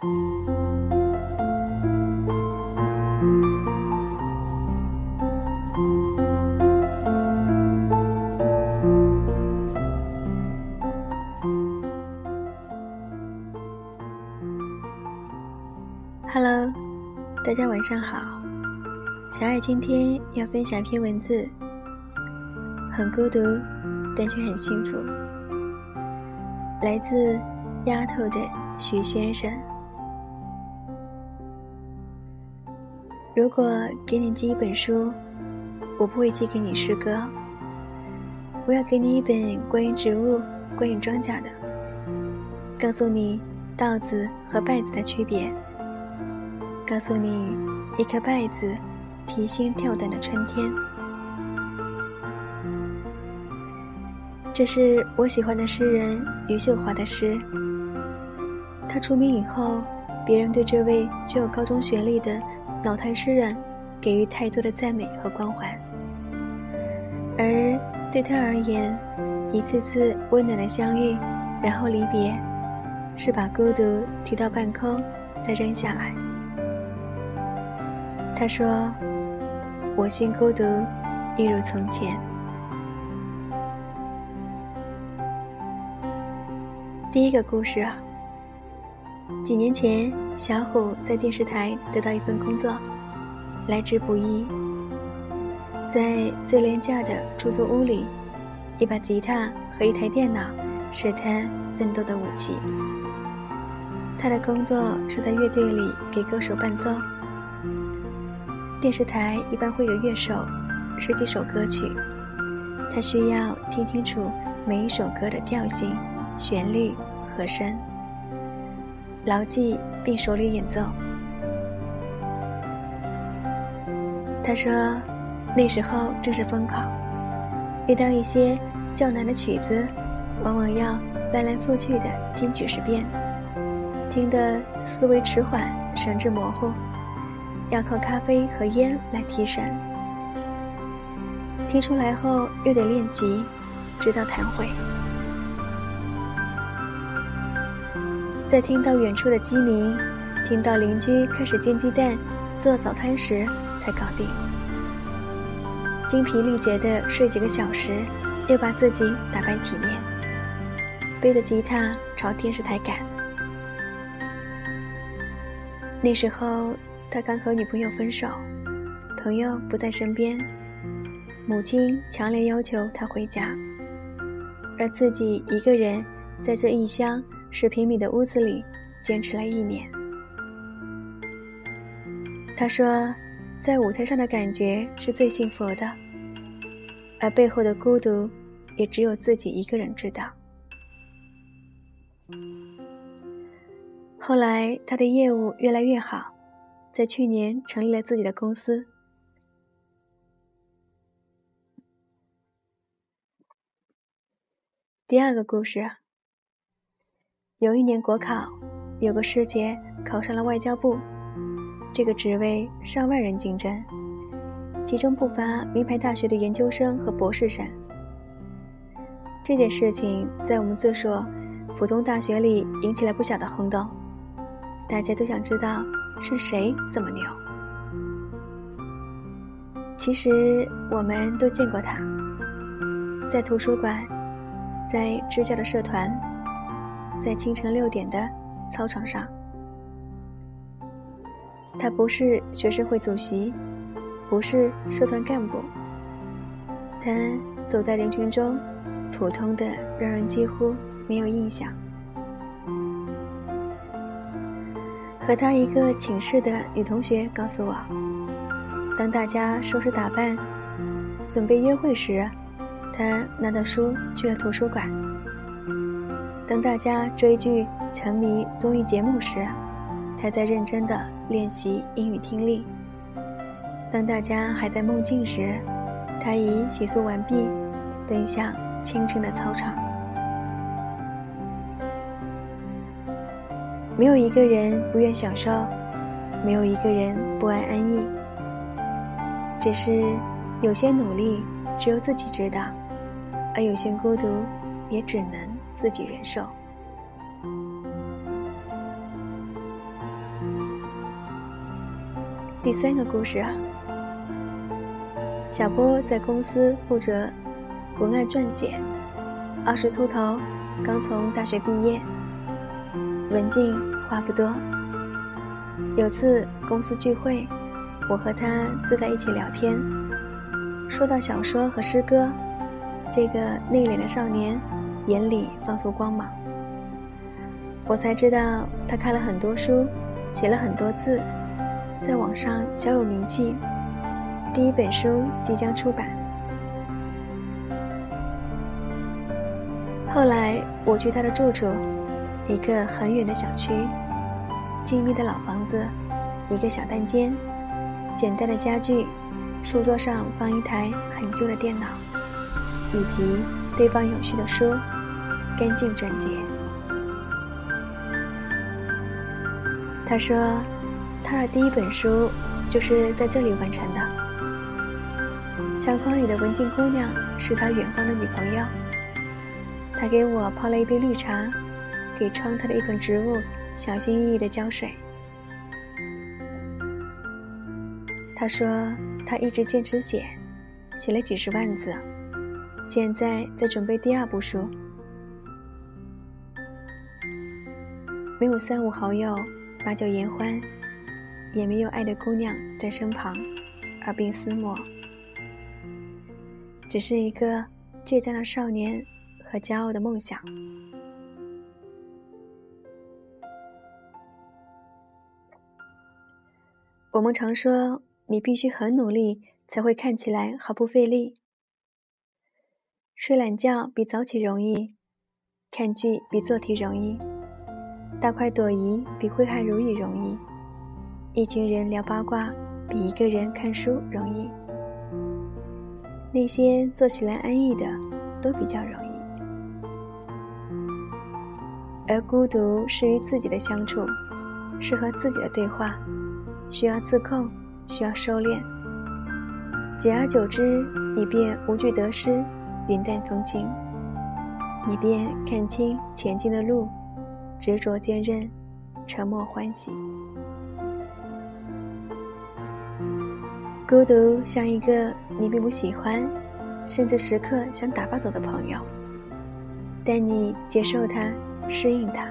Hello，大家晚上好。小爱今天要分享一篇文字，很孤独，但却很幸福。来自丫头的徐先生。如果给你寄一本书，我不会寄给你诗歌。我要给你一本关于植物、关于庄稼的，告诉你稻子和稗子的区别。告诉你，一颗稗子提心吊胆的春天。这是我喜欢的诗人余秀华的诗。他出名以后，别人对这位具有高中学历的脑瘫诗人给予太多的赞美和关怀，而对他而言，一次次温暖的相遇，然后离别，是把孤独提到半空，再扔下来。他说：“我心孤独，一如从前。”第一个故事啊，几年前，小虎在电视台得到一份工作，来之不易。在最廉价的出租屋里，一把吉他和一台电脑是他奋斗的武器。他的工作是在乐队里给歌手伴奏。电视台一般会有乐手，十几首歌曲，他需要听清楚每一首歌的调性、旋律、和声，牢记并熟练演奏。他说，那时候正是风考，遇到一些较难的曲子，往往要翻来覆去的听几十遍，听得思维迟缓，神志模糊。要靠咖啡和烟来提神，听出来后又得练习，直到弹会。在听到远处的鸡鸣，听到邻居开始煎鸡蛋、做早餐时，才搞定。精疲力竭的睡几个小时，又把自己打扮体面，背着吉他朝电视台赶。那时候。他刚和女朋友分手，朋友不在身边，母亲强烈要求他回家，而自己一个人在这一乡十平米的屋子里坚持了一年。他说，在舞台上的感觉是最幸福的，而背后的孤独，也只有自己一个人知道。后来，他的业务越来越好。在去年成立了自己的公司。第二个故事，有一年国考，有个师姐考上了外交部，这个职位上万人竞争，其中不乏名牌大学的研究生和博士生。这件事情在我们这所普通大学里引起了不小的轰动，大家都想知道。是谁这么牛？其实我们都见过他，在图书馆，在支教的社团，在清晨六点的操场上。他不是学生会主席，不是社团干部，他走在人群中，普通的让人几乎没有印象。和他一个寝室的女同学告诉我，当大家收拾打扮，准备约会时，他拿着书去了图书馆；当大家追剧、沉迷综艺节目时，他在认真的练习英语听力；当大家还在梦境时，他已洗漱完毕，奔向清晨的操场。没有一个人不愿享受，没有一个人不爱安逸。只是有些努力只有自己知道，而有些孤独也只能自己忍受。第三个故事，小波在公司负责文案撰写，二十出头，刚从大学毕业，文静话不多。有次公司聚会，我和他坐在一起聊天，说到小说和诗歌，这个内敛的少年眼里放出光芒。我才知道他看了很多书，写了很多字。在网上小有名气，第一本书即将出版。后来我去他的住处，一个很远的小区，静谧的老房子，一个小单间，简单的家具，书桌上放一台很旧的电脑，以及堆放有序的书，干净整洁。他说。他的第一本书就是在这里完成的。相框里的文静姑娘是他远方的女朋友。他给我泡了一杯绿茶，给窗台的一盆植物小心翼翼的浇水。他说他一直坚持写，写了几十万字，现在在准备第二部书。没有三五好友，把酒言欢。也没有爱的姑娘在身旁，耳鬓厮磨，只是一个倔强的少年和骄傲的梦想。我们常说，你必须很努力才会看起来毫不费力。睡懒觉比早起容易，看剧比做题容易，大快朵颐比挥汗如雨容易。一群人聊八卦，比一个人看书容易。那些做起来安逸的，都比较容易。而孤独是与自己的相处，是和自己的对话，需要自控，需要收敛。久而久之，你便无惧得失，云淡风轻。你便看清前进的路，执着坚韧，沉默欢喜。孤独像一个你并不喜欢，甚至时刻想打发走的朋友，但你接受他，适应他，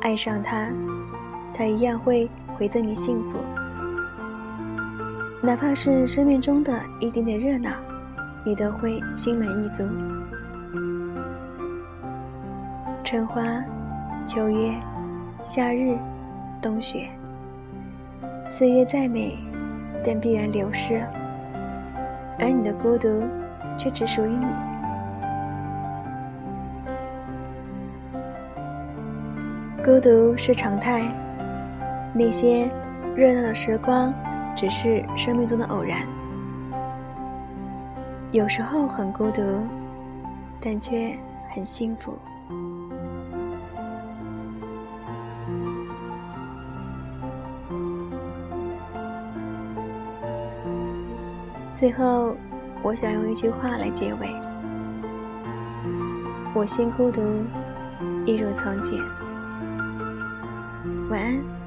爱上他，他一样会回赠你幸福。哪怕是生命中的一点点热闹，你都会心满意足。春花、秋月、夏日、冬雪，岁月再美。但必然流失，而你的孤独却只属于你。孤独是常态，那些热闹的时光只是生命中的偶然。有时候很孤独，但却很幸福。最后，我想用一句话来结尾：我心孤独，一如从前。晚安。